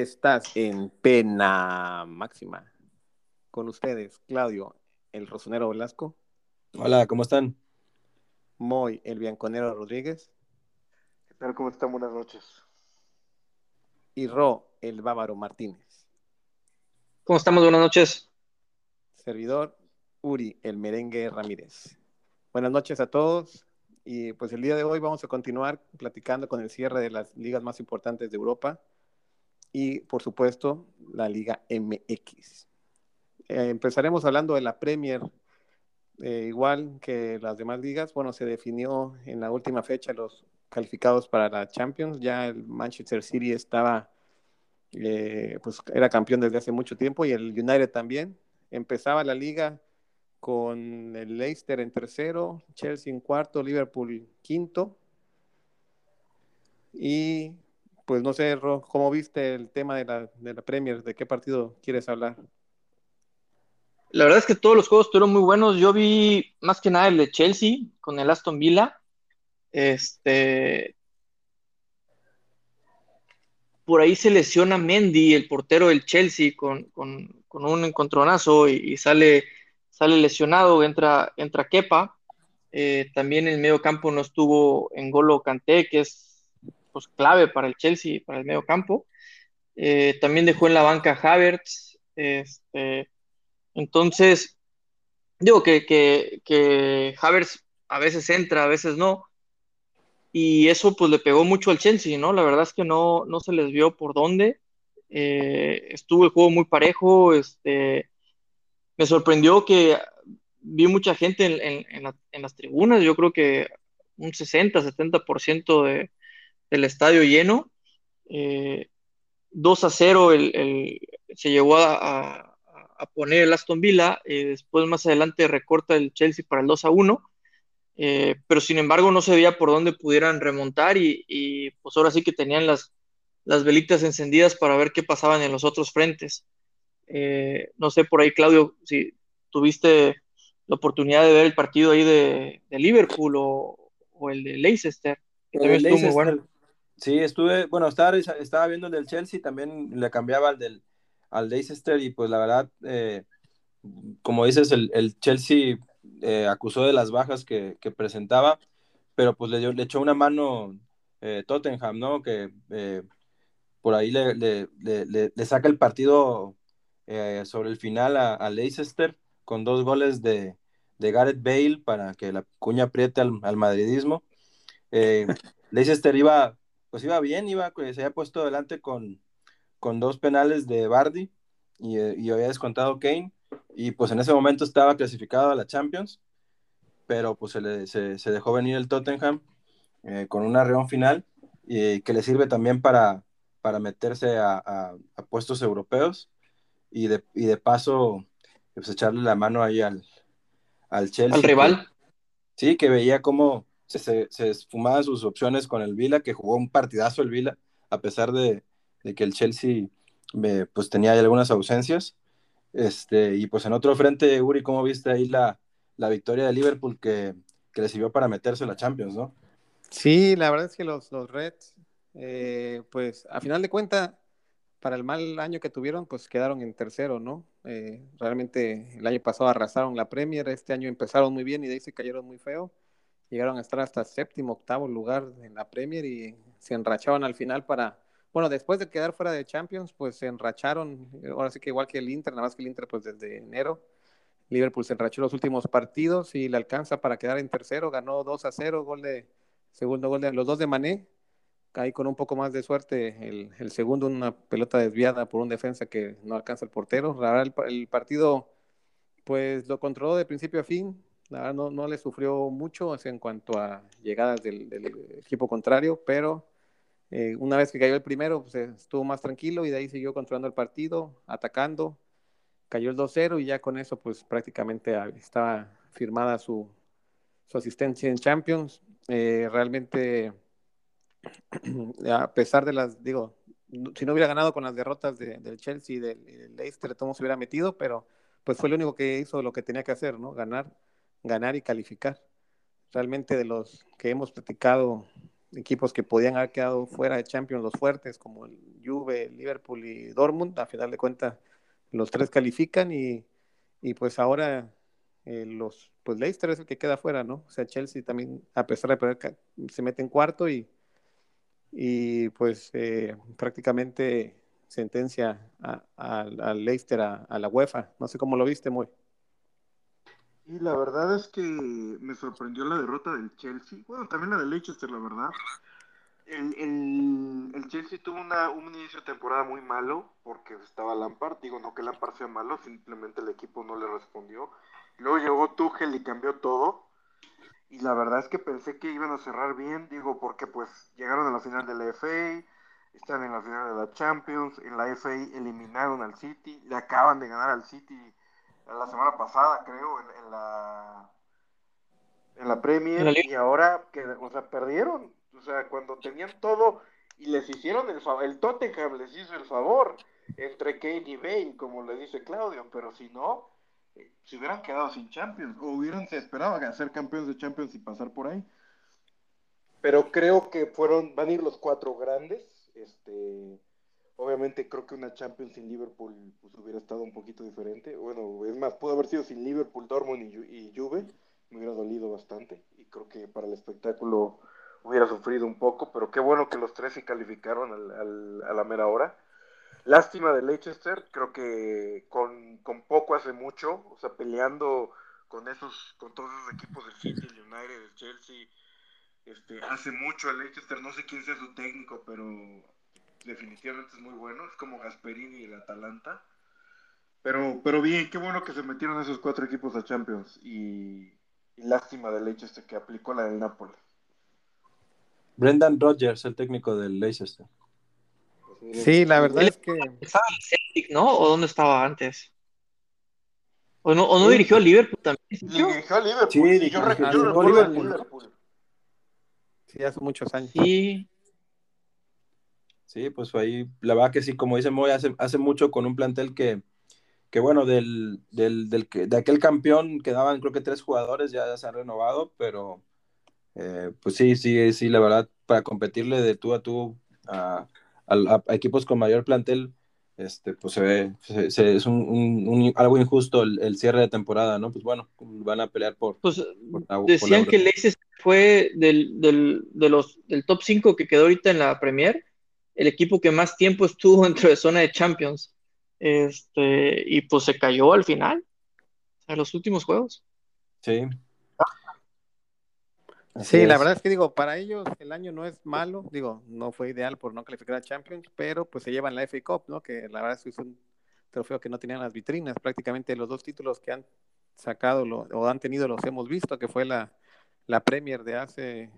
Estás en pena máxima. Con ustedes, Claudio, el rosonero Velasco. Hola, ¿cómo están? Moy, el bianconero Rodríguez. ¿Qué tal? ¿Cómo están? Buenas noches. Y Ro, el bávaro Martínez. ¿Cómo estamos? Buenas noches. Servidor, Uri, el merengue Ramírez. Buenas noches a todos. Y pues el día de hoy vamos a continuar platicando con el cierre de las ligas más importantes de Europa y por supuesto la Liga MX. Eh, empezaremos hablando de la Premier, eh, igual que las demás ligas. Bueno, se definió en la última fecha los calificados para la Champions. Ya el Manchester City estaba, eh, pues era campeón desde hace mucho tiempo y el United también. Empezaba la liga con el Leicester en tercero, Chelsea en cuarto, Liverpool quinto. Y pues no sé, Ro, ¿cómo viste el tema de la, de la Premier? ¿De qué partido quieres hablar? La verdad es que todos los juegos estuvieron muy buenos. Yo vi más que nada el de Chelsea con el Aston Villa. Este. Por ahí se lesiona Mendy, el portero del Chelsea, con, con, con un encontronazo y, sale, sale lesionado. Entra, entra Kepa. Eh, también en el medio campo no estuvo en Golo Kanté, que es clave para el Chelsea, para el medio campo. Eh, también dejó en la banca Havertz. Este, entonces, digo que, Havertz a veces entra, a veces no. Y eso pues le pegó mucho al Chelsea, ¿no? La verdad es que no, no se les vio por dónde. Eh, estuvo el juego muy parejo. Este, me sorprendió que vi mucha gente en las tribunas. Yo creo que un 60, 70% de, el estadio lleno. Eh, 2 a 0 el, el, se llegó a, a, a, poner el Aston Villa, eh, después más adelante recorta el Chelsea para el 2 a 1, eh, pero sin embargo no se veía por dónde pudieran remontar y, y, pues ahora sí que tenían las, las velitas encendidas para ver qué pasaban en los otros frentes. Eh, no sé por ahí, Claudio, si tuviste la oportunidad de ver el partido ahí de, de Liverpool o, o, el de Leicester, que también estuvo muy bueno. Sí, estuve, bueno, estaba, viendo el del Chelsea, también le cambiaba al del al Leicester y pues la verdad, eh, como dices, el, el Chelsea eh, acusó de las bajas que, que, presentaba, pero pues le, dio, le echó una mano eh, Tottenham, ¿no? Que eh, por ahí le, le, le, saca el partido sobre el final a, a, Leicester con dos goles de, de Gareth Bale para que la cuña apriete al, al madridismo. Leicester iba pues iba bien, iba, se había puesto adelante con, con dos penales de Bardi y, y, había descontado Kane y pues en ese momento estaba clasificado a la Champions, pero pues se, le, se, se dejó venir el Tottenham eh, con un arreón final y que le sirve también para, para meterse a, a, a puestos europeos y de, y de paso pues echarle la mano ahí al, al Chelsea. Al rival. Que, sí, que veía cómo se, se, esfumaban sus opciones con el Vila, que jugó un partidazo el Vila, a pesar de, de que el Chelsea eh, pues tenía algunas ausencias. Este, y pues en otro frente, Uri, ¿cómo viste ahí la, la victoria de Liverpool que, que, sirvió para meterse en la Champions, no? Sí, la verdad es que los, los Reds, eh, pues a final de cuentas, para el mal año que tuvieron, pues quedaron en tercero, ¿no? Eh, realmente el año pasado arrasaron la Premier, este año empezaron muy bien y de ahí se cayeron muy feo llegaron a estar hasta séptimo, octavo lugar en la Premier y se enrachaban al final para, bueno, después de quedar fuera de Champions, pues se enracharon, ahora sí que igual que el Inter, nada más que el Inter pues desde enero, Liverpool se enrachó los últimos partidos y le alcanza para quedar en tercero, ganó 2 a 0, gol de, segundo gol de, los dos de Mané, ahí con un poco más de suerte, el, segundo una pelota desviada por un defensa que no alcanza el portero, el partido pues lo controló de principio a fin, no, le sufrió mucho en cuanto a llegadas del, equipo contrario, pero eh, una vez que cayó el primero, pues estuvo más tranquilo y de ahí siguió controlando el partido, atacando, cayó el 2-0 y ya con eso pues prácticamente estaba firmada su, su asistencia en Champions. Eh, realmente, a pesar de las, digo, si no hubiera ganado con las derrotas de, del Chelsea y del, del Leicester, todo se hubiera metido, pero pues fue el único que hizo lo que tenía que hacer, ¿no? Ganar ganar y calificar. Realmente de los que hemos platicado equipos que podían haber quedado fuera de Champions, los fuertes, como el Juve, Liverpool y Dortmund, a final de cuentas los tres califican y, y pues ahora eh, los, pues Leicester es el que queda fuera, ¿no? O sea, Chelsea también, a pesar de perder, se mete en cuarto y, y pues eh, prácticamente sentencia al Leicester a, la UEFA. No sé cómo lo viste, muy. Y la verdad es que me sorprendió la derrota del Chelsea. Bueno, también la del Leicester, la verdad. El, el, el, Chelsea tuvo una, un inicio de temporada muy malo porque estaba Lampard. Digo, no que Lampard sea malo, simplemente el equipo no le respondió. Luego llegó Tuchel y cambió todo. Y la verdad es que pensé que iban a cerrar bien, digo, porque pues llegaron a la final de la FA, están en la final de la Champions, en la FA eliminaron al City, le acaban de ganar al City la semana pasada, creo, en, la en la Premier y ahora que o sea, perdieron, o sea, cuando tenían todo y les hicieron el favor, el Tottenham les hizo el favor entre Kane y Bale, como le dice Claudio, pero si no, se hubieran quedado sin Champions o hubieran se esperaba ser campeones de Champions y pasar por ahí. Pero creo que fueron, van a ir los cuatro grandes. Este, obviamente creo que una Champions sin Liverpool pues, hubiera estado un poquito diferente. Bueno, es más, pudo haber sido sin Liverpool, Dortmund y, Juve. Me hubiera dolido bastante y creo que para el espectáculo hubiera sufrido un poco, pero qué bueno que los tres se calificaron a la mera hora. Lástima de Leicester, creo que con, poco hace mucho, o sea, peleando con esos, con todos esos equipos del City, el United, el Chelsea, este, hace mucho el Leicester, no sé quién sea su técnico, pero definitivamente es muy bueno, es como Gasperini y el Atalanta. Pero, pero bien, qué bueno que se metieron esos cuatro equipos a Champions y, lástima de Leicester que aplicó la del Napoli. Brendan Rodgers, el técnico del Leicester. Sí, la verdad es que. ¿Estaba en Celtic, no? ¿O dónde estaba antes? ¿O no, o no dirigió a Liverpool también? Dirigió a Liverpool. Sí, yo, recuerdo a Liverpool. Sí, hace muchos años. Sí. Sí, pues ahí. La verdad que sí, como dice Moy, hace, hace mucho con un plantel que, que bueno, del, del, del, de aquel campeón quedaban creo que tres jugadores, ya, se han renovado, pero eh, pues sí, sí, sí, la verdad, para competirle de tú a tú a, a, equipos con mayor plantel, este, pues se ve, es un, algo injusto el, cierre de temporada, ¿no? Pues bueno, van a pelear por... Pues decían que Leicester fue del, del, de los, del top 5 que quedó ahorita en la Premier, el equipo que más tiempo estuvo dentro de zona de Champions. Este, y pues se cayó al final, en los últimos juegos. Sí, sí, la verdad es que digo, para ellos el año no es malo, digo, no fue ideal por no calificar a Champions, pero pues se llevan la FA Cup, ¿no? Que la verdad es que es un trofeo que no tenían las vitrinas, prácticamente los dos títulos que han sacado o han tenido los hemos visto, que fue la, la Premier de hace,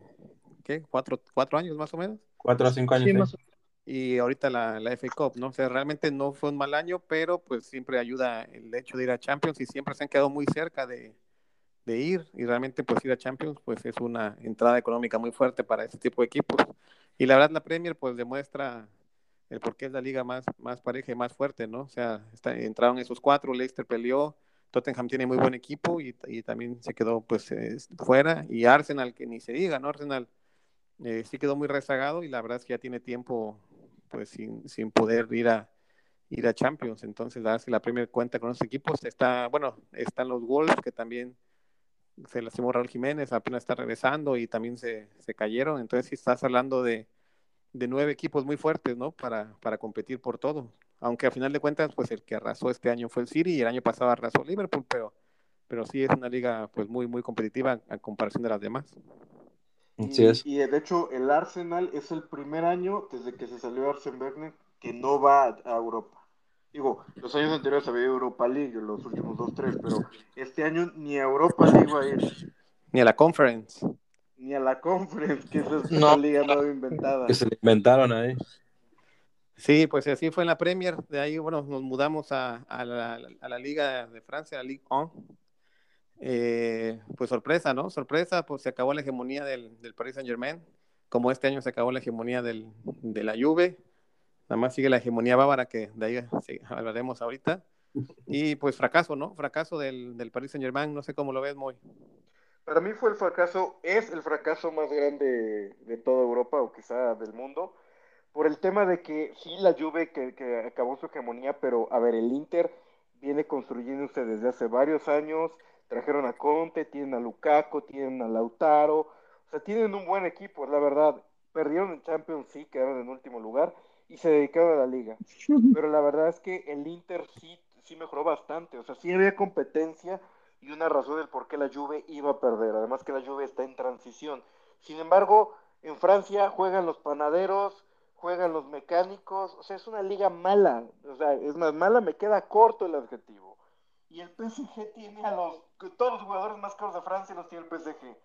¿qué? ¿Cuatro, cuatro años más o menos? Cuatro o cinco años. Y ahorita la, la FA Cup, ¿no? O sea, realmente no fue un mal año, pero pues siempre ayuda el hecho de ir a Champions y siempre se han quedado muy cerca de, de ir y realmente pues ir a Champions pues es una entrada económica muy fuerte para este tipo de equipos y la verdad la Premier pues demuestra el por qué es la liga más, más pareja y más fuerte, ¿no? O sea, está, entraron esos cuatro, Leicester peleó, Tottenham tiene muy buen equipo y, y también se quedó pues fuera y Arsenal que ni se diga, ¿no? Arsenal eh, sí quedó muy rezagado y la verdad es que ya tiene tiempo pues sin, sin poder ir a ir a Champions, entonces la, la Premier cuenta con esos equipos, está, bueno, están los Wolves que también se lastimó Raúl Jiménez, apenas está regresando y también se, se cayeron. Entonces, si estás hablando de, de, nueve equipos muy fuertes, ¿no? Para, para competir por todo. Aunque a final de cuentas, pues el que arrasó este año fue el City y el año pasado arrasó Liverpool, pero, pero sí es una liga pues muy, muy competitiva a comparación de las demás. Y, es. y de hecho, el Arsenal es el primer año desde que se salió Arsene Wenger que no va a Europa. Digo, los años anteriores había Europa League, los últimos dos, tres, pero este año ni a Europa League va a ir. Ni a la Conference. Ni a la Conference, que esa es una liga nueva inventada. Que se le inventaron ahí. Sí, pues así fue en la Premier. De ahí, bueno, nos mudamos a, a, la, a la, Liga de Francia, la Ligue 1. Eh, pues sorpresa, ¿no? Sorpresa, pues se acabó la hegemonía del, del Paris Saint Germain. Como este año se acabó la hegemonía del, de la Juve Nada más sigue la hegemonía bávara que de ahí hablaremos ahorita. Y pues fracaso, ¿no? Fracaso del, del Paris Saint Germain, no sé cómo lo ves, muy. Para mí fue el fracaso, es el fracaso más grande de toda Europa o quizá del mundo, por el tema de que sí la Juve que, que acabó su hegemonía, pero a ver, el Inter viene construyéndose desde hace varios años, trajeron a Conte, tienen a Lukaku, tienen a Lautaro, o sea, tienen un buen equipo, la verdad. Perdieron en Champions, sí, quedaron en último lugar y se dedicaron a la liga. Pero la verdad es que el Inter sí, sí mejoró bastante, o sea, sí había competencia y una razón del por qué la Juve iba a perder. Además que la Juve está en transición. Sin embargo, en Francia juegan los panaderos, juegan los mecánicos, o sea, es una liga mala, o sea, es más mala, me queda corto el adjetivo. Y el PSG tiene a los, todos los jugadores más caros de Francia los tiene el PSG.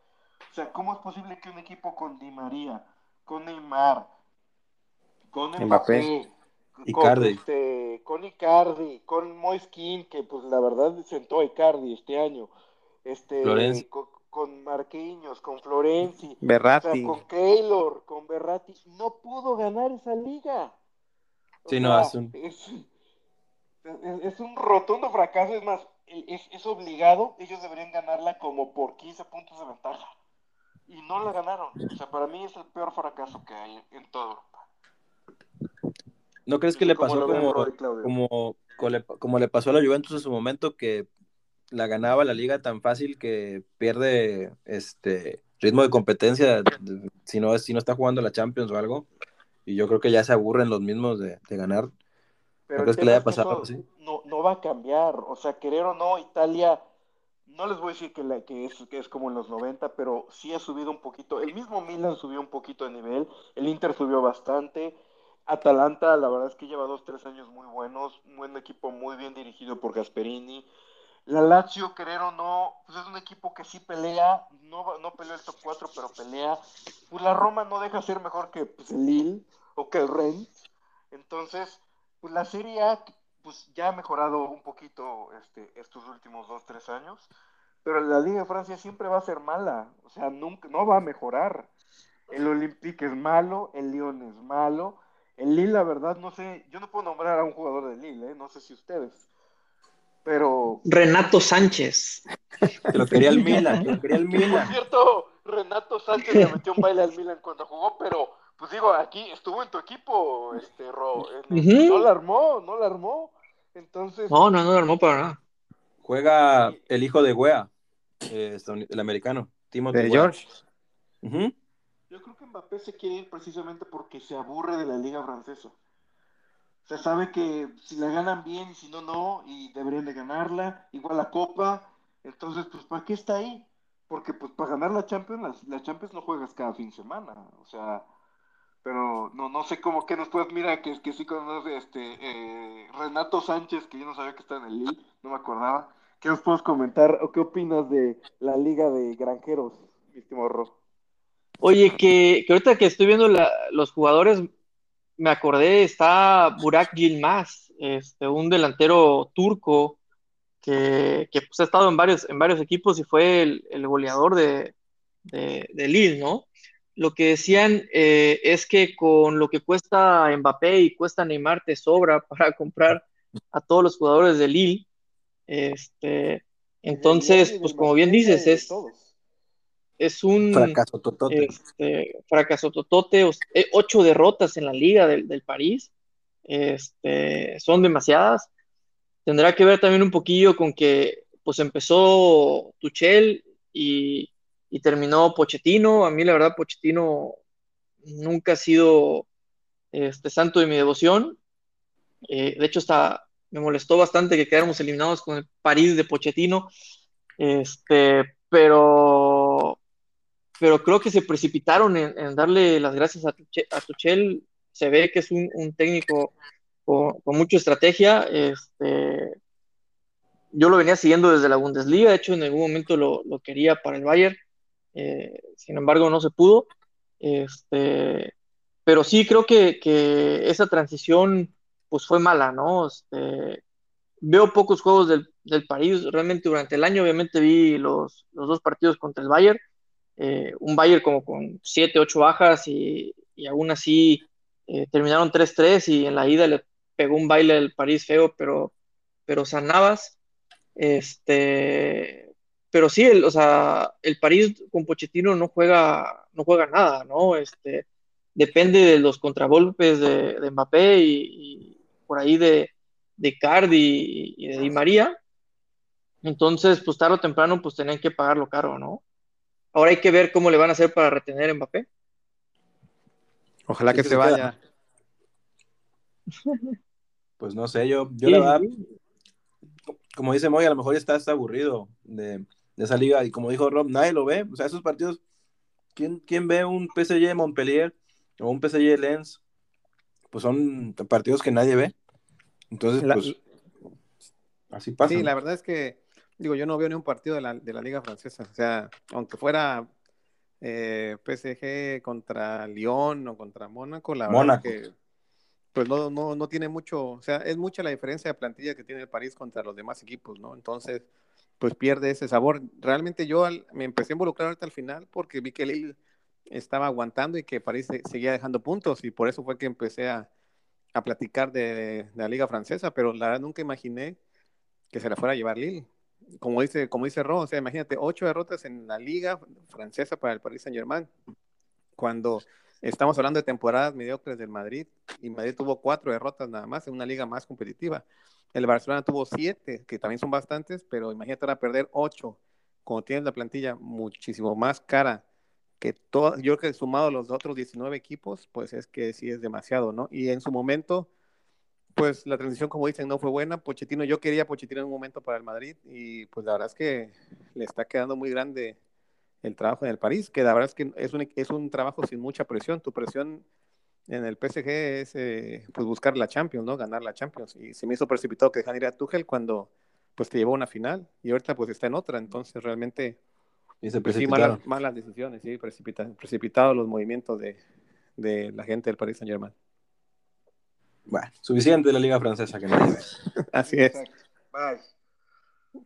O sea, ¿cómo es posible que un equipo con Di María, con Neymar, con Mbappé, con, este, con Icardi, con Moiskin, que pues la verdad sentó a Icardi este año, este, con, con Marquinhos, con Florenzi, con Keylor, con Berratti, no pudo ganar esa liga. sí, no, es un... Es, un rotundo fracaso, es más, es, obligado, ellos deberían ganarla como por 15 puntos de ventaja. Y no la ganaron. O sea, para mí es el peor fracaso que hay en toda Europa. ¿No crees que le pasó como, como, le pasó a la Juventus en su momento que la ganaba la liga tan fácil que pierde este ritmo de competencia si no, si no está jugando la Champions o algo. Y yo creo que ya se aburren los mismos de, ganar. Pero ¿No crees que le haya pasado? No, no va a cambiar. O sea, querer o no, Italia, no les voy a decir que, la, que, es, que es como en los 90, pero sí ha subido un poquito. El mismo Milan subió un poquito de nivel. El Inter subió bastante. Atalanta, la verdad es que lleva dos, tres años muy buenos. Un buen equipo muy bien dirigido por Gasperini. La Lazio, querer o no, pues es un equipo que sí pelea, no, no pelea el top 4, pero pelea. Pues la Roma no deja ser mejor que pues, el Lille o que el Rennes. Entonces, pues la Serie A pues, ya ha mejorado un poquito este, estos últimos 2, 3 años. Pero la Liga de Francia siempre va a ser mala, o sea, nunca, no va a mejorar. El Olympique es malo, el Lyon es malo. El Lille, la verdad, no sé, yo no puedo nombrar a un jugador del Lille, ¿eh? no sé si ustedes pero. Renato Sánchez. Lo quería el Milan, lo quería el Milan. Por cierto, Renato Sánchez le metió un baile al Milan cuando jugó, pero pues digo, aquí estuvo en tu equipo, este Ro, no la armó, no la armó. Entonces. No, no, no la armó para nada. Juega el hijo de Wea, eh, el americano, Timothy de George. Yo creo que Mbappé se quiere ir precisamente porque se aburre de la liga francesa. Se sabe que si la ganan bien y si no, no, y deberían de ganarla, igual la Copa. Entonces, pues, ¿para qué está ahí? Porque, pues, para ganar la Champions, la, Champions no juegas cada fin de semana. O sea, pero no, no sé cómo que nos puedes, mira, que, que sí conoce este, eh, Renato Sánchez, que yo no sabía que está en el Lille, no me acordaba. ¿Qué nos puedes comentar o qué opinas de la Liga de Granjeros, mi estimado Oye, que, que ahorita que estoy viendo la, los jugadores, me acordé, está Burak Yilmaz, este, un delantero turco que, pues, ha estado en varios, en varios equipos y fue el, goleador de, de, Lille, ¿no? Lo que decían eh, es que con lo que cuesta Mbappé y cuesta Neymar te sobra para comprar a todos los jugadores de Lille. Este, entonces, pues como bien dices, es, es un fracaso totote. Este, fracaso totote, eh, ocho derrotas en la liga del, París, este, son demasiadas. Tendrá que ver también un poquillo con que pues empezó Tuchel y, terminó Pochettino. A mí la verdad Pochettino nunca ha sido este, santo de mi devoción. Eh, de hecho, hasta me molestó bastante que quedáramos eliminados con el París de Pochettino. Este, pero pero creo que se precipitaron en, darle las gracias a, Tuchel, Se ve que es un, técnico con, mucha estrategia. Este, yo lo venía siguiendo desde la Bundesliga, de hecho en algún momento lo, quería para el Bayern, eh, sin embargo no se pudo. Este, pero sí creo que, esa transición pues fue mala, ¿no? Este, veo pocos juegos del, del París realmente durante el año, obviamente vi los, los dos partidos contra el Bayern eh, un Bayern como con 7, 8 bajas y, aún así eh, terminaron 3-3 y en la ida le pegó un baile al París feo, pero, pero San Este, pero sí, el, o sea, el París con Pochettino no juega, no juega nada, ¿no? Este, depende de los contragolpes de, de Mbappé y, por ahí de, de Cardi y, de Di María. Entonces, pues tarde o temprano, pues tienen que pagarlo caro, ¿no? Ahora hay que ver cómo le van a hacer para retener a Mbappé. Ojalá que, se, vaya. Pues no sé, yo, yo la verdad, como dice Moy, a lo mejor está, está aburrido de, esa liga. Y como dijo Rob, nadie lo ve. O sea, esos partidos, ¿quién, quién ve un PSG Montpellier o un PSG Lens? Pues son partidos que nadie ve. Entonces, pues, así pasa. Sí, la verdad es que, digo, yo no veo ni un partido de la, de la liga francesa. O sea, aunque fuera eh, PSG contra Lyon o contra Mónaco, la verdad es que pues no, no, no tiene mucho, o sea, es mucha la diferencia de plantilla que tiene el París contra los demás equipos, ¿no? Entonces, pues pierde ese sabor. Realmente yo me empecé a involucrar ahorita al final porque vi que Lille estaba aguantando y que París seguía dejando puntos y por eso fue que empecé a, a platicar de, la liga francesa, pero la verdad nunca imaginé que se la fuera a llevar Lille. Como dice, como dice Ro, o sea, imagínate, ocho derrotas en la liga francesa para el Paris Saint Germain, cuando Estamos hablando de temporadas mediocres del Madrid y Madrid tuvo cuatro derrotas nada más en una liga más competitiva. El Barcelona tuvo siete, que también son bastantes, pero imagínate ahora perder ocho, cuando tienes la plantilla muchísimo más cara que todo, yo creo que sumado los otros 19 equipos, pues es que sí es demasiado, ¿no? Y en su momento, pues la transición, como dicen, no fue buena. Pochettino, yo quería Pochettino en un momento para el Madrid y pues la verdad es que le está quedando muy grande el trabajo en el París, que la verdad es que es un trabajo sin mucha presión. Tu presión en el PSG es eh, pues buscar la Champions, ¿no? Ganar la Champions. Y se me hizo precipitado que dejan ir a Tuchel cuando pues te llevó a una final y ahorita pues está en otra. Entonces realmente y se pues, malas, malas, decisiones, sí, precipitados los movimientos de, de, la gente del Paris Saint Germain. Bueno, suficiente de la liga francesa que no Así es. Bye.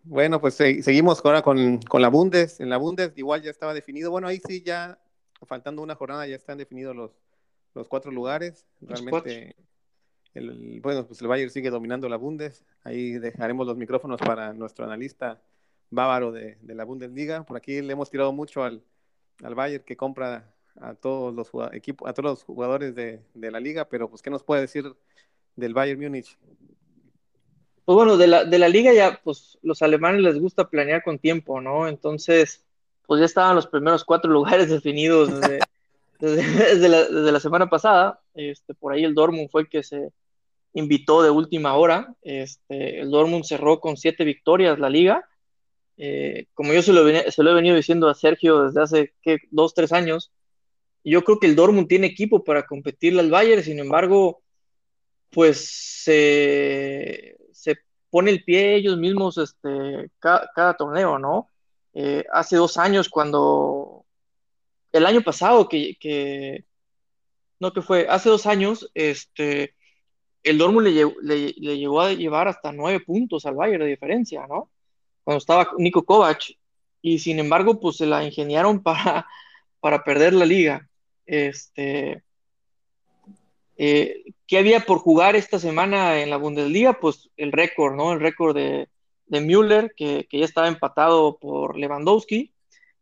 Bueno, pues seguimos ahora con, la Bundes. En la Bundes igual ya estaba definido. Bueno, ahí sí ya, faltando una jornada, ya están definidos los, los cuatro lugares. Realmente, el, bueno, pues el Bayern sigue dominando la Bundes. Ahí dejaremos los micrófonos para nuestro analista bávaro de, la Bundesliga. Por aquí le hemos tirado mucho al, al Bayern que compra a todos los equipos, a todos los jugadores de, de la liga, pero pues, ¿qué nos puede decir del Bayern Múnich? pues bueno, de la, de la liga ya, pues los alemanes les gusta planear con tiempo, ¿no? Entonces, pues ya estaban los primeros cuatro lugares definidos desde, desde, la, semana pasada. Este, por ahí el Dortmund fue el que se invitó de última hora. Este, el Dortmund cerró con siete victorias la liga. Eh, como yo se lo, se lo, he venido diciendo a Sergio desde hace dos, tres años, yo creo que el Dortmund tiene equipo para competirle al Bayern, sin embargo, pues se pone el pie ellos mismos este, cada, torneo, ¿no? Eh, hace dos años cuando, el año pasado que, no que fue, hace dos años, este, el Dortmund le, le, llegó a llevar hasta nueve puntos al Bayern de diferencia, ¿no? Cuando estaba Nico Kovac, y sin embargo, pues se la ingeniaron para, para perder la liga. Este, eh, ¿Qué había por jugar esta semana en la Bundesliga? Pues el récord, ¿no? El récord de, de Müller, que, ya estaba empatado por Lewandowski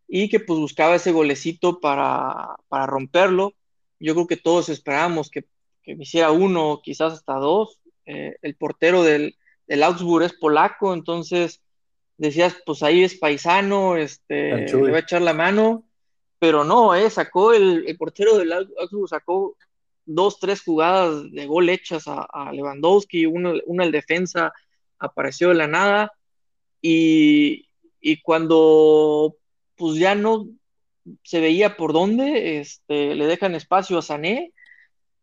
y que pues buscaba ese golecito para, romperlo. Yo creo que todos esperábamos que, que hiciera uno, quizás hasta dos. Eh, el portero del, del, Augsburg es polaco, entonces decías, pues ahí es paisano, este, le va a echar la mano, pero no, eh, sacó el, el portero del Augsburg, sacó dos, tres jugadas de gol hechas a, Lewandowski, una, una el defensa apareció de la nada y, cuando pues ya no se veía por dónde, este, le dejan espacio a Sané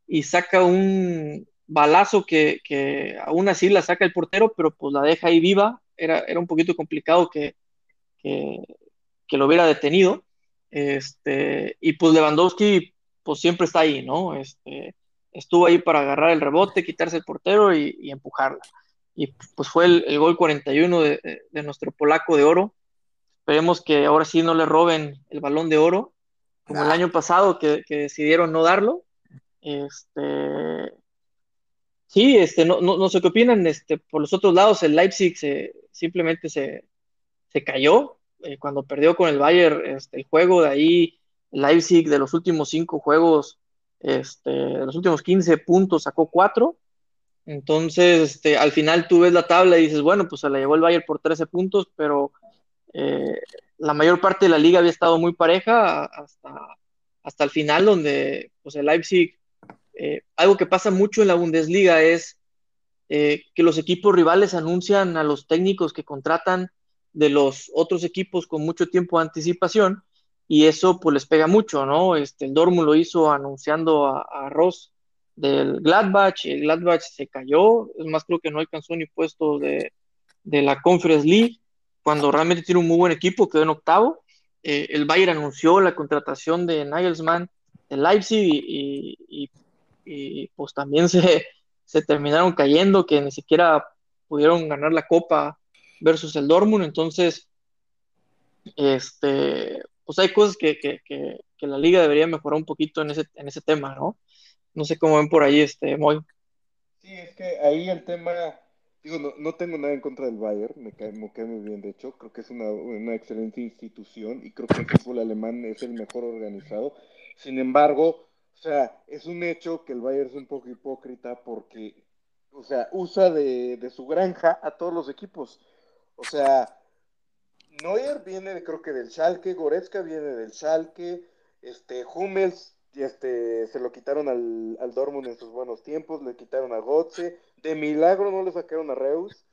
y saca un balazo que, aún así la saca el portero, pero pues la deja ahí viva. Era, era un poquito complicado que, que, lo hubiera detenido. Este, y pues Lewandowski pues siempre está ahí, ¿no? Este, estuvo ahí para agarrar el rebote, quitarse el portero y, empujarla. Y pues fue el, gol 41 de, de, nuestro polaco de oro. Esperemos que ahora sí no le roben el balón de oro, como el año pasado que, decidieron no darlo. Este, sí, este, no, no, sé qué opinan. Este, por los otros lados, el Leipzig se, simplemente se, se cayó. eh, cuando perdió con el Bayern este, el juego, de ahí Leipzig de los últimos cinco juegos, este, de los últimos 15 puntos sacó cuatro. Entonces, este, al final tú ves la tabla y dices, bueno, pues se la llevó el Bayern por 13 puntos, pero eh, la mayor parte de la liga había estado muy pareja hasta, hasta el final, donde pues el Leipzig, eh, algo que pasa mucho en la Bundesliga es que los equipos rivales anuncian a los técnicos que contratan de los otros equipos con mucho tiempo de anticipación y eso pues les pega mucho, ¿no? Este, el Dortmund lo hizo anunciando a, Ross del Gladbach, el Gladbach se cayó, es más creo que no alcanzó ni puesto de, la Conference League, cuando realmente tiene un muy buen equipo, quedó en octavo. Eh, el Bayern anunció la contratación de Nagelsmann de Leipzig y, pues también se, se terminaron cayendo, que ni siquiera pudieron ganar la copa versus el Dortmund, entonces, este, pues hay cosas que, que, que, la liga debería mejorar un poquito en ese, en ese tema, ¿no? No sé cómo ven por ahí, este, Moy. Sí, es que ahí el tema, digo, no, no tengo nada en contra del Bayern, me cae, me cae, muy bien, de hecho, creo que es una, una excelente institución y creo que el fútbol alemán es el mejor organizado. Sin embargo, o sea, es un hecho que el Bayern es un poco hipócrita porque, o sea, usa de, de su granja a todos los equipos. O sea, Neuer viene creo que del Schalke, Goretzka viene del Schalke, este, Hummels este, se lo quitaron al, al Dortmund en sus buenos tiempos, le quitaron a Gotze, de milagro no le sacaron a Reus,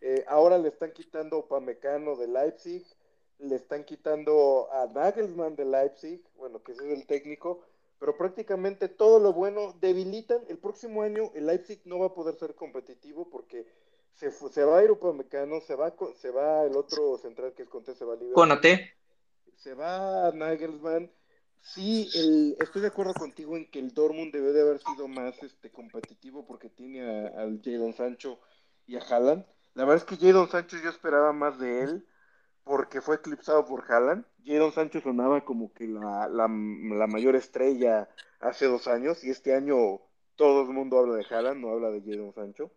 eh, ahora le están quitando Pamecano de Leipzig, le están quitando a Nagelsmann de Leipzig, bueno, que ese es el técnico, pero prácticamente todo lo bueno debilitan. El próximo año el Leipzig no va a poder ser competitivo porque se, se va a ir Upamecano, se va, se va el otro central que es Conte, se va a Con AT. Se va Nagelsmann. Sí, el, estoy de acuerdo contigo en que el Dortmund debe de haber sido más este competitivo porque tiene al Jadon Sancho y a Haaland. La verdad es que Jadon Sancho yo esperaba más de él porque fue eclipsado por Haaland. Jadon Sancho sonaba como que la, la, la, mayor estrella hace dos años y este año todo el mundo habla de Haaland, no habla de Jadon Sancho.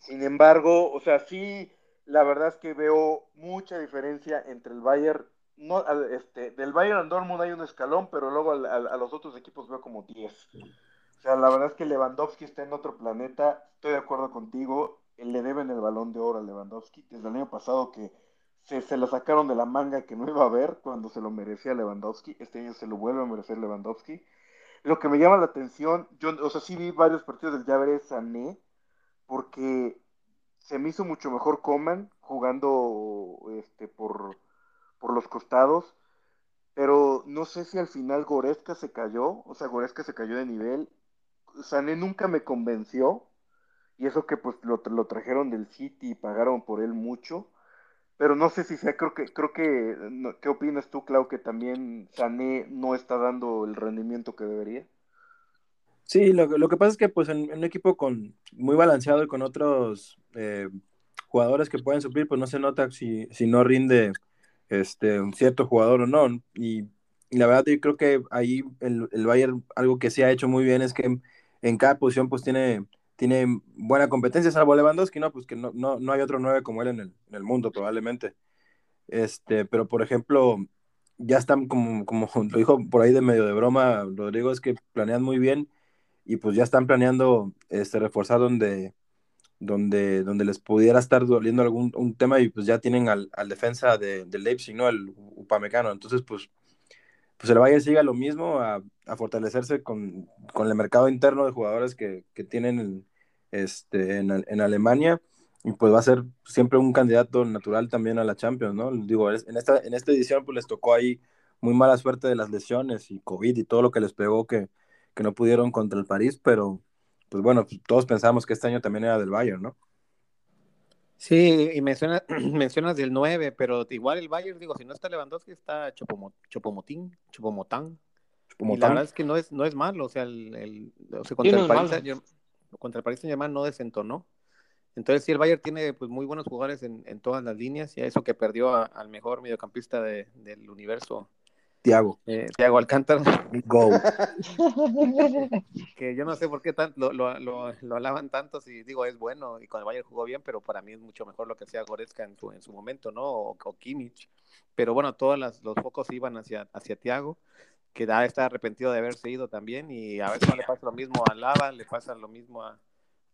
Sin embargo, o sea, sí, la verdad es que veo mucha diferencia entre el Bayern, no, este, del Bayern Dortmund hay un escalón, pero luego a, los otros equipos veo como 10. O sea, la verdad es que Lewandowski está en otro planeta, estoy de acuerdo contigo, le deben el balón de oro a Lewandowski, desde el año pasado que se, se, lo sacaron de la manga que no iba a ver cuando se lo merecía Lewandowski, este año se lo vuelve a merecer Lewandowski. Lo que me llama la atención, yo, o sea, sí vi varios partidos del Llave Sané, porque se me hizo mucho mejor Coman jugando este, por, por los costados, pero no sé si al final Goretzka se cayó, o sea, Goretzka se cayó de nivel. Sané nunca me convenció, y eso que pues lo, trajeron del City y pagaron por él mucho, pero no sé si sea, creo que, creo que, ¿qué opinas tú, Clau, que también Sané no está dando el rendimiento que debería? Sí, lo, lo, que pasa es que pues en, un equipo con muy balanceado y con otros eh, jugadores que pueden suplir, pues no se nota si, si no rinde este, un cierto jugador o no. Y, la verdad yo creo que ahí el, el, Bayern algo que sí ha hecho muy bien es que en, cada posición pues tiene, tiene buena competencia, salvo Lewandowski, ¿no? Pues que no, no, no hay otro nueve como él en el, en el mundo probablemente. Este, pero por ejemplo, ya están como, como lo dijo por ahí de medio de broma Rodrigo, es que planean muy bien y pues ya están planeando este, reforzar donde, donde, donde les pudiera estar doliendo algún un tema y pues ya tienen al, al defensa de, del Leipzig, ¿no? El Upamecano. Entonces, pues, pues el Bayern siga lo mismo a, a fortalecerse con, con, el mercado interno de jugadores que, que tienen este, en, en, Alemania y pues va a ser siempre un candidato natural también a la Champions, ¿no? Digo, en esta, en esta edición pues les tocó ahí muy mala suerte de las lesiones y COVID y todo lo que les pegó que que no pudieron contra el París, pero pues bueno, pues, todos pensamos que este año también era del Bayern, ¿no? Sí, y mencionas, mencionas del 9, pero igual el Bayern, digo, si no está Lewandowski, está Chopomotín, Chopomotán. Y la verdad es que no es, no es malo, o sea, el, contra, el París, contra, el Paris Saint Germain no desentonó. Entonces, sí, el Bayern tiene pues, muy buenos jugadores en, en todas las líneas y a eso que perdió al mejor mediocampista de, del universo Tiago. Eh, Tiago Alcántara. Go. que yo no sé por qué tan, lo, lo, lo, lo, alaban tanto, si digo es bueno y con el Bayern jugó bien, pero para mí es mucho mejor lo que hacía Goretzka en su, en su momento, ¿no? O, o Kimmich. Pero bueno, todos las, los focos iban hacia, hacia Tiago, que ya está arrepentido de haberse ido también y a veces no le pasa lo mismo a Lava, le pasa lo mismo a,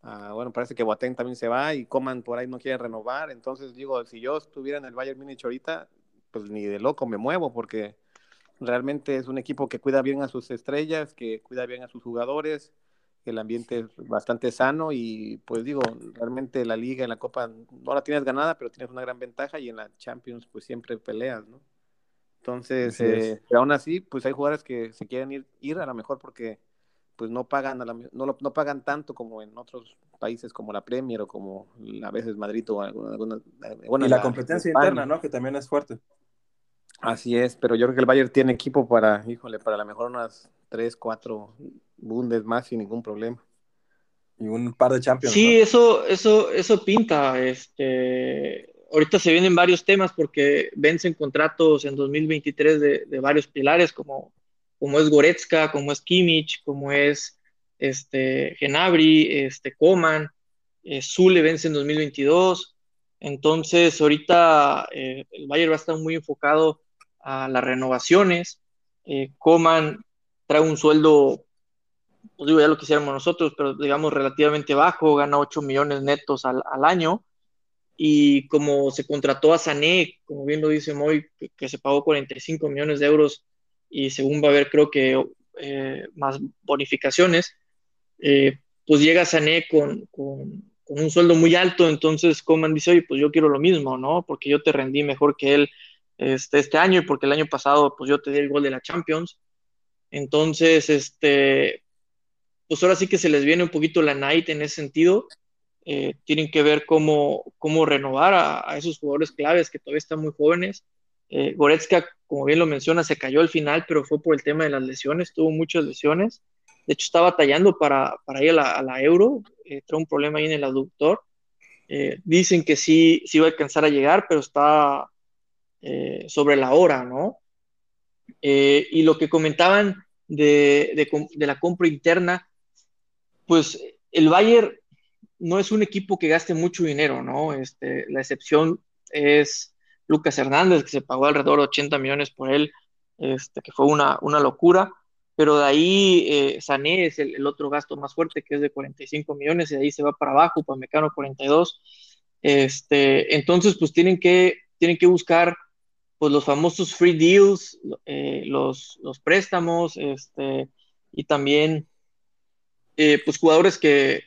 a bueno, parece que Boateng también se va y Coman por ahí no quiere renovar, entonces digo, si yo estuviera en el Bayern Múnich ahorita, pues ni de loco me muevo porque realmente es un equipo que cuida bien a sus estrellas, que cuida bien a sus jugadores, el ambiente es bastante sano y pues digo, realmente la liga en la Copa no la tienes ganada, pero tienes una gran ventaja y en la Champions pues siempre peleas, ¿no? Entonces, eh, pero aún así, pues hay jugadores que se quieren ir, ir a lo mejor porque pues no pagan a la, no, no pagan tanto como en otros países como la Premier o como a veces Madrid o alguna, alguna bueno, y la, la competencia interna, ¿no? Que también es fuerte. Así es, pero yo creo que el Bayern tiene equipo para, híjole, para a lo mejor unas 3, 4 bundes más sin ningún problema. Y un par de Champions. Sí, ¿no? eso, eso, eso pinta. Este, ahorita se vienen varios temas porque vencen contratos en 2023 de, de varios pilares, como, como es Goretzka, como es Kimmich, como es este, Genabri, este, Coman, eh, Zule vence en 2022. Entonces, ahorita eh, el Bayern va a estar muy enfocado a las renovaciones. Eh, Coman trae un sueldo, pues digo, ya lo quisiéramos nosotros, pero digamos relativamente bajo, gana 8 millones netos al, al año. Y como se contrató a Sané, como bien lo dice Moy, que, que, se pagó 45 millones de euros y según va a haber, creo que eh, más bonificaciones, eh, pues llega Sané con, con, con, un sueldo muy alto. Entonces Coman dice, oye, pues yo quiero lo mismo, ¿no? Porque yo te rendí mejor que él este, este año y porque el año pasado pues yo te di el gol de la Champions. Entonces, este, pues ahora sí que se les viene un poquito la night en ese sentido. Eh, tienen que ver cómo, cómo renovar a, a, esos jugadores claves que todavía están muy jóvenes. Eh, Goretzka, como bien lo menciona, se cayó al final, pero fue por el tema de las lesiones, tuvo muchas lesiones. De hecho, estaba batallando para, para ir a la, a la Euro, eh, trae un problema ahí en el aductor. Eh, dicen que sí, sí va a alcanzar a llegar, pero está eh, sobre la hora, ¿no? Eh, y lo que comentaban de, de, la compra interna, pues el Bayern no es un equipo que gaste mucho dinero, ¿no? Este, la excepción es Lucas Hernández, que se pagó alrededor de 80 millones por él, este, que fue una, una locura, pero de ahí eh, Sané es el, otro gasto más fuerte, que es de 45 millones, y de ahí se va para abajo, para Mecano 42. Este, entonces, pues tienen que, tienen que buscar pues los famosos free deals, eh, los, los, préstamos, este, y también eh, pues jugadores que,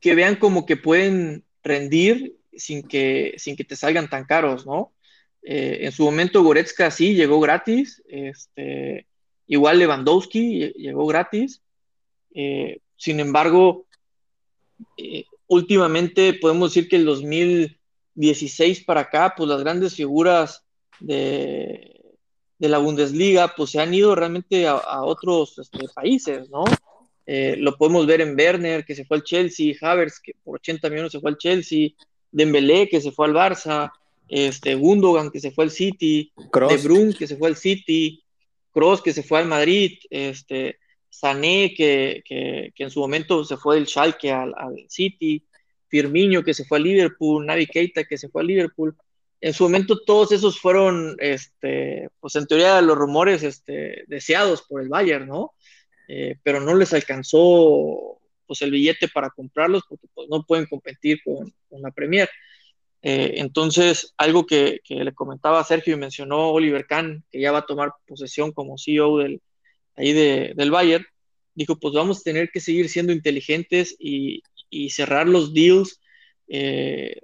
que vean como que pueden rendir sin que, sin que te salgan tan caros, ¿no? Eh, en su momento Goretzka sí llegó gratis, este, igual Lewandowski llegó gratis, sin embargo, últimamente podemos decir que el 2016 para acá, pues las grandes figuras de, de la Bundesliga, pues se han ido realmente a, a otros este, países, ¿no? Eh, lo podemos ver en Werner, que se fue al Chelsea, Havertz, que por 80 millones se fue al Chelsea, Dembélé, que se fue al Barça, este, Gundogan, que se fue al City. De Bruyne, que se fue al City, Kroos, que se fue al Madrid, este, Sané, que, que, que en su momento se fue del Schalke al, al, City, Firmino, que se fue al Liverpool, Navi Keita, que se fue al Liverpool. En su momento todos esos fueron, este, pues en teoría los rumores este, deseados por el Bayern, ¿no? Eh, pero no les alcanzó pues el billete para comprarlos porque pues, no pueden competir con, con la Premier. Eh, entonces, algo que, que, le comentaba a Sergio y mencionó Oliver Kahn, que ya va a tomar posesión como CEO del, ahí de, del Bayern, dijo, pues vamos a tener que seguir siendo inteligentes y, y cerrar los deals eh,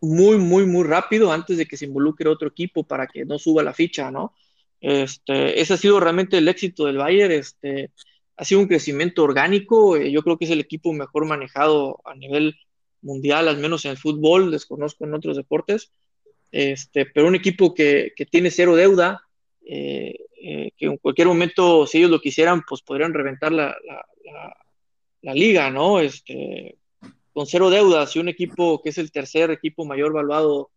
muy, muy, muy rápido antes de que se involucre otro equipo para que no suba la ficha, ¿no? Este, ese ha sido realmente el éxito del Bayern. Este, ha sido un crecimiento orgánico. Eh, yo creo que es el equipo mejor manejado a nivel mundial, al menos en el fútbol, desconozco en otros deportes. Este, pero un equipo que, que tiene cero deuda, eh, eh, que en cualquier momento, si ellos lo quisieran, pues podrían reventar la, la, la, la liga, ¿no? Este, con cero deudas y un equipo que es el tercer equipo mayor valuado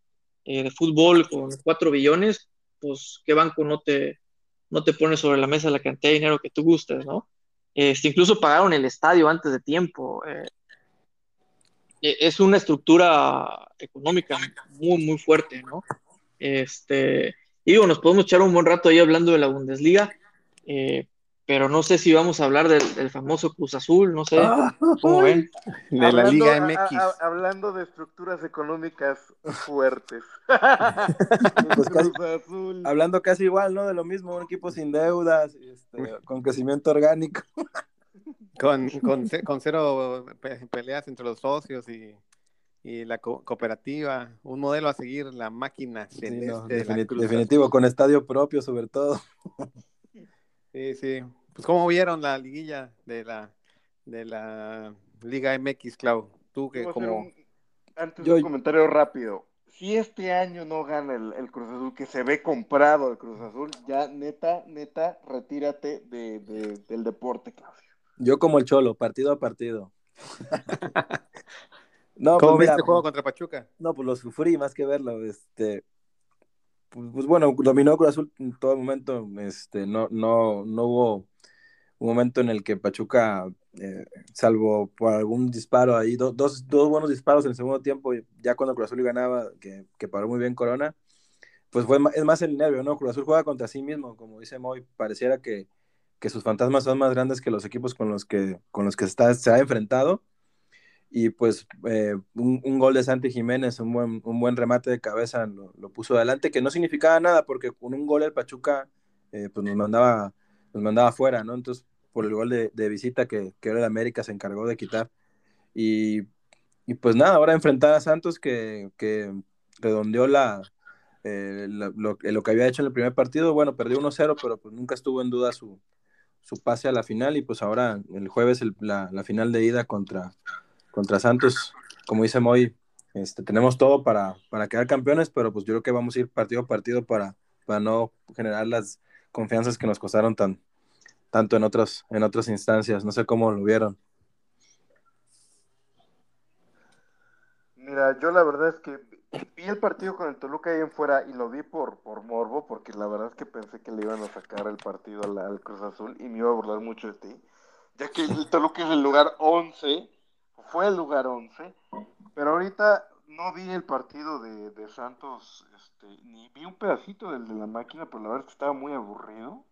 eh, de fútbol con cuatro billones, pues qué banco no te, no te pone sobre la mesa la cantidad de dinero que tú gustes, ¿no? Este, incluso pagaron el estadio antes de tiempo. Eh, es una estructura económica muy, muy fuerte, ¿no? Este, digo, nos podemos echar un buen rato ahí hablando de la Bundesliga, eh, pero no sé si vamos a hablar del, famoso Cruz Azul, no sé cómo ven. De la Liga MX. hablando de estructuras económicas fuertes. Pues hablando casi igual, ¿no? De lo mismo, un equipo sin deudas, este, con crecimiento orgánico. Con, con, con, cero peleas entre los socios y, y la cooperativa, un modelo a seguir, la máquina definitivo, con estadio propio sobre todo. Sí, sí, pues, ¿cómo vieron la liguilla de la, de la Liga MX, Clau? Tú que como... antes un comentario rápido. Si este año no gana el, Cruz Azul, que se ve comprado el Cruz Azul, ya neta, neta, retírate de, del deporte, Claudio. Yo como el Cholo, partido a partido. no, ¿Cómo pues, viste el juego contra Pachuca? No, pues lo sufrí más que verlo. Este, pues, pues bueno, dominó Cruz Azul en todo momento. Este, no, no, no hubo un momento en el que Pachuca, eh, salvo por algún disparo ahí, dos, dos, buenos disparos en el segundo tiempo, ya cuando Cruz Azul ganaba, que, que paró muy bien Corona, pues fue es más el nervio, ¿no? Cruz Azul juega contra sí mismo, como dice Moy, pareciera que, que sus fantasmas son más grandes que los equipos con los que, con los que está, se ha enfrentado. Y pues eh, un, gol de Santi Jiménez, un buen, un buen remate de cabeza lo, puso adelante, que no significaba nada, porque con un gol el Pachuca eh, pues nos mandaba, nos mandaba fuera, ¿no? Entonces por el gol de, visita que, que ahora el América se encargó de quitar. Y, pues nada, ahora enfrentar a Santos que, redondeó la, eh, lo, que había hecho en el primer partido. Bueno, perdió 1-0, pero pues nunca estuvo en duda su, pase a la final. Y pues ahora el jueves la, final de ida contra, contra Santos. Como dice Moy, este, tenemos todo para, para quedar campeones, pero pues yo creo que vamos a ir partido a partido para, para no generar las confianzas que nos costaron tan, tanto en otras, en otras instancias. No sé cómo lo vieron. Mira, yo la verdad es que vi el partido con el Toluca ahí en fuera y lo vi por, por morbo, porque la verdad es que pensé que le iban a sacar el partido al, Cruz Azul y me iba a burlar mucho de ti, ya que el Toluca es el lugar 11, fue el lugar 11, pero ahorita no vi el partido de, de Santos, este, ni vi un pedacito del de la máquina, pero la verdad es que estaba muy aburrido.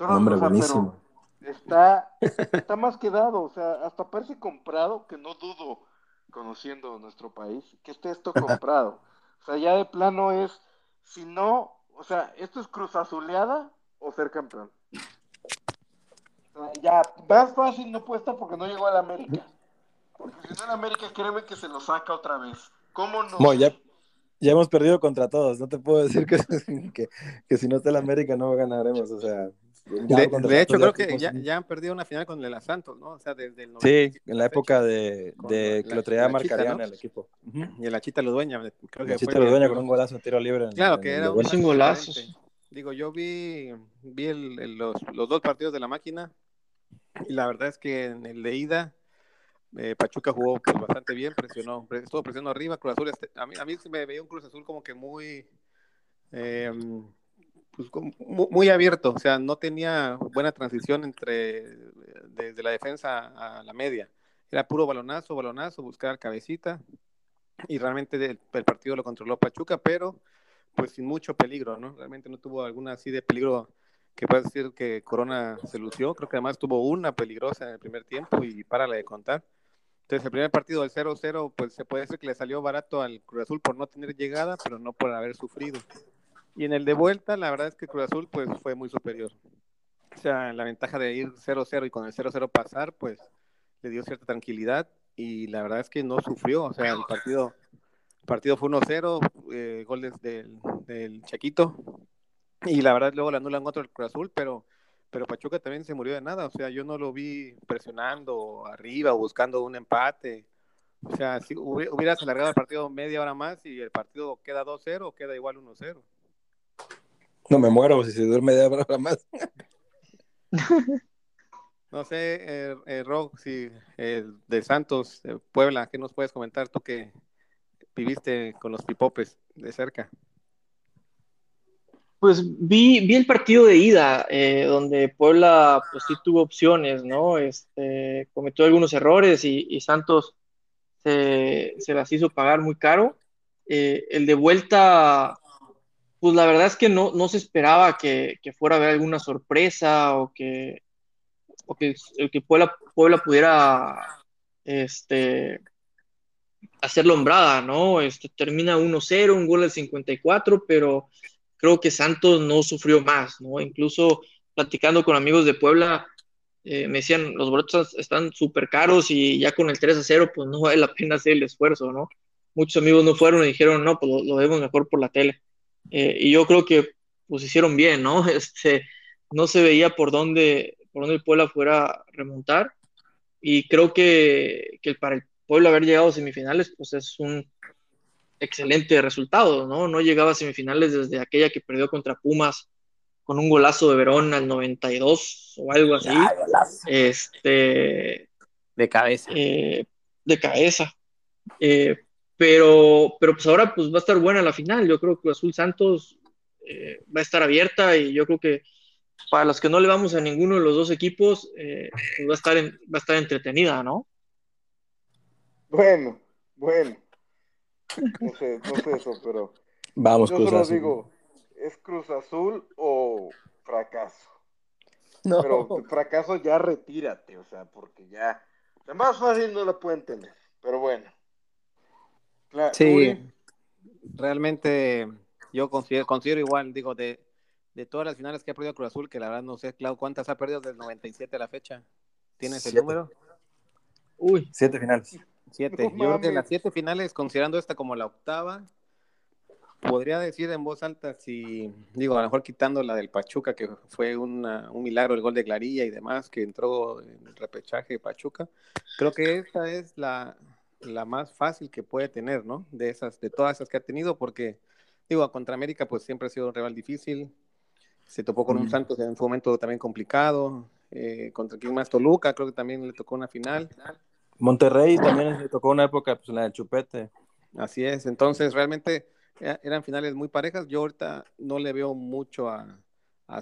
Hombre, buenísimo. está, está más quedado, o sea, hasta parece comprado, que no dudo, conociendo nuestro país, que esté esto comprado. O sea, ya de plano es, si no, o sea, esto es cruz azuleada o ser campeón. ya, más fácil no puede estar porque no llegó a la América. Porque si no en América, créeme que se lo saca otra vez. ¿Cómo no? ya, ya hemos perdido contra todos. No te puedo decir que, que, que si no está la América no ganaremos. O sea, de, hecho, creo que ya, han perdido una final con el Santos, ¿no? O sea, desde el Sí, en la época de, de que lo traía Marcariana el equipo. Y el Chita Ludueña, creo que Chita Ludueña con un golazo de tiro libre. claro, que era un golazo. Digo, yo vi, vi el, los, los, dos partidos de la máquina y la verdad es que en el de ida eh, Pachuca jugó bastante bien, presionó, estuvo presionando arriba, Cruz Azul, este, a, mí, a me veía un Cruz Azul como que muy... Eh, pues, abierto, o sea, no tenía buena transición entre desde la defensa a la media. Era puro balonazo, balonazo, buscar cabecita y realmente el, partido lo controló Pachuca, pero pues sin mucho peligro, ¿no? Realmente no tuvo alguna así de peligro que puede decir que Corona se lució, creo que además tuvo una peligrosa en el primer tiempo y para la de contar. Entonces el primer partido del 0-0, pues se puede decir que le salió barato al Cruz Azul por no tener llegada, pero no por haber sufrido. Y en el de vuelta, la verdad es que Cruz Azul pues fue muy superior. O sea, la ventaja de ir 0-0 y con el 0-0 pasar, pues le dio cierta tranquilidad y la verdad es que no sufrió. O sea, el partido, partido fue 1-0, eh, goles del, del Chaquito y la verdad luego le anulan otro el Cruz Azul, pero, pero Pachuca también se murió de nada. O sea, yo no lo vi presionando arriba o buscando un empate. O sea, si hubieras alargado el partido media hora más y el partido queda 2-0 o queda igual 1-0. No me muero si se duerme de hora más. no sé, eh, eh si eh, de Santos, Puebla, ¿qué nos puedes comentar tú que viviste con los pipopes de cerca? Pues vi, vi el partido de ida, eh, donde Puebla pues sí tuvo opciones, ¿no? Este, cometió algunos errores y, Santos se, las hizo pagar muy caro. Eh, el de vuelta, pues la verdad es que no, no se esperaba que, fuera a haber alguna sorpresa o que, o que, que Puebla, Puebla pudiera este, hacer lombrada, ¿no? Este, termina 1-0, un gol al 54, pero creo que Santos no sufrió más, ¿no? Incluso platicando con amigos de Puebla, eh, me decían, los boletos están súper caros y ya con el 3 a 0, pues no vale la pena hacer el esfuerzo, ¿no? Muchos amigos no fueron y dijeron, no, pues lo, vemos mejor por la tele. Eh, y yo creo que pues hicieron bien, ¿no? Este, no se veía por dónde, por dónde el Puebla fuera a remontar y creo que, que para el Puebla haber llegado a semifinales, pues es un excelente resultado, ¿no? No llegaba a semifinales desde aquella que perdió contra Pumas con un golazo de Verón al 92 o algo así. este, de cabeza. Eh, de cabeza. Eh, pero, pero pues ahora pues va a estar buena la final. Yo creo que Azul Santos eh, va a estar abierta y yo creo que para los que no le vamos a ninguno de los dos equipos, pues va, a estar va a estar entretenida, ¿no? Bueno, bueno. No sé, no sé eso, pero. Vamos, yo Cruz solo digo, ¿es Cruz Azul o fracaso? No. Pero fracaso ya retírate, o sea, porque ya. La más fácil no la puedo entender, pero bueno. sí, realmente yo considero, considero igual, digo, de, de todas las finales que ha perdido Cruz Azul, que la verdad no sé, Clau, ¿cuántas ha perdido desde el 97 a la fecha? ¿Tienes el número? Uy, siete finales. Siete. Yo creo que las siete finales, considerando esta como la octava, podría decir en voz alta si, digo, a lo mejor quitando la del Pachuca, que fue un milagro el gol de Clarilla y demás, que entró en el repechaje de Pachuca, creo que esta es la, la más fácil que puede tener, ¿no? De esas, de todas esas que ha tenido, porque, digo, contra América, pues siempre ha sido un rival difícil, se topó con un mm. Santos en un momento también complicado, eh, contra quien más Toluca, creo que también le tocó una final. Monterrey también le tocó una época, pues la del chupete. Así es, entonces realmente eh, eran finales muy parejas. Yo ahorita no le veo mucho a,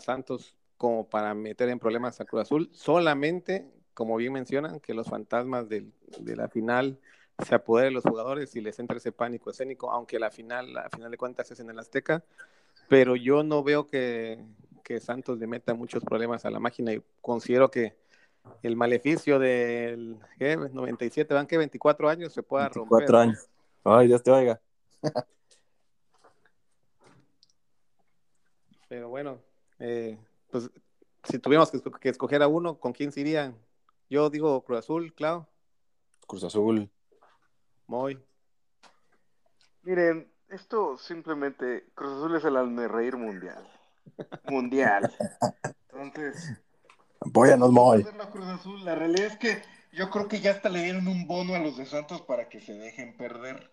Santos como para meter en problemas a Cruz Azul, solamente, como bien mencionan, que los fantasmas de la final se apoderen los jugadores y les entre ese pánico escénico, aunque la final, a final de cuentas es en el Azteca, pero yo no veo que, que Santos le meta muchos problemas a la máquina y considero que el maleficio del 97, van que 24 años se pueda 24 años. Ay, Dios te oiga. Pero bueno, eh, pues si tuviéramos que, escoger a uno, ¿con quién se irían? Yo digo Cruz Azul, Clau. Cruz Azul. Muy. Miren, esto simplemente, Cruz Azul es el alme reír mundial. Mundial. Entonces, Apóyanos, Moy. La realidad es que yo creo que ya hasta le dieron un bono a los de Santos para que se dejen perder.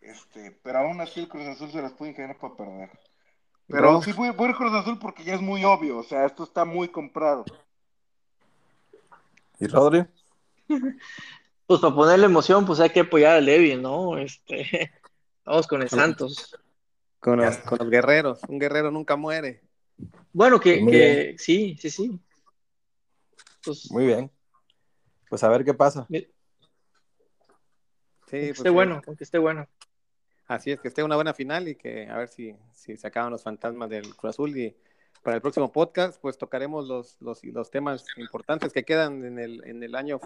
Este, pero aún así el Cruz Azul se las puede caer para perder. Pero sí voy, voy Cruz Azul porque ya es muy obvio, o sea, esto está muy comprado. ¿Y Rodri? Pues para ponerle emoción, pues hay que apoyar a Levi, ¿no? Este, vamos con el Santos. Con los, con los guerreros, un guerrero nunca muere. Bueno, que, que sí, sí, sí. Pues, Muy bien. Pues a ver qué pasa. Sí, que esté pues, bueno, que esté bueno. Así es, que esté una buena final y que a ver si, si se acaban los fantasmas del Cruz Azul. Y para el próximo podcast, pues tocaremos los, los, los temas importantes que quedan en el, en el año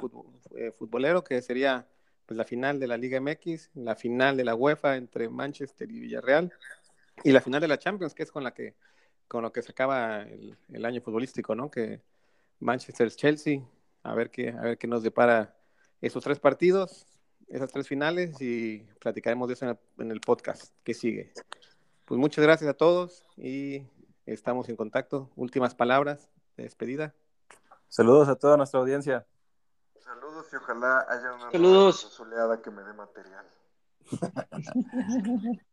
eh, futbolero, que sería pues, la final de la Liga MX, la final de la UEFA entre Manchester y Villarreal, y la final de la Champions, que es con la que con lo que se acaba el, el año futbolístico, ¿no? Que Manchester Chelsea, a ver qué, a ver qué nos depara esos tres partidos, esas tres finales y platicaremos de eso en el, podcast que sigue. Pues muchas gracias a todos y estamos en contacto. Últimas palabras de despedida. Saludos a toda nuestra audiencia. Saludos y ojalá haya una Saludos. soleada que me dé material.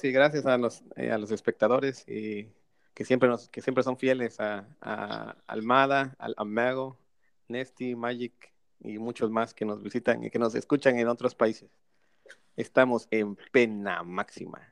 Sí, gracias a los, eh, a los espectadores y que siempre, nos, que siempre son fieles a, Almada, al Amago, Nesty, Magic y muchos más que nos visitan y que nos escuchan en otros países. Estamos en pena máxima.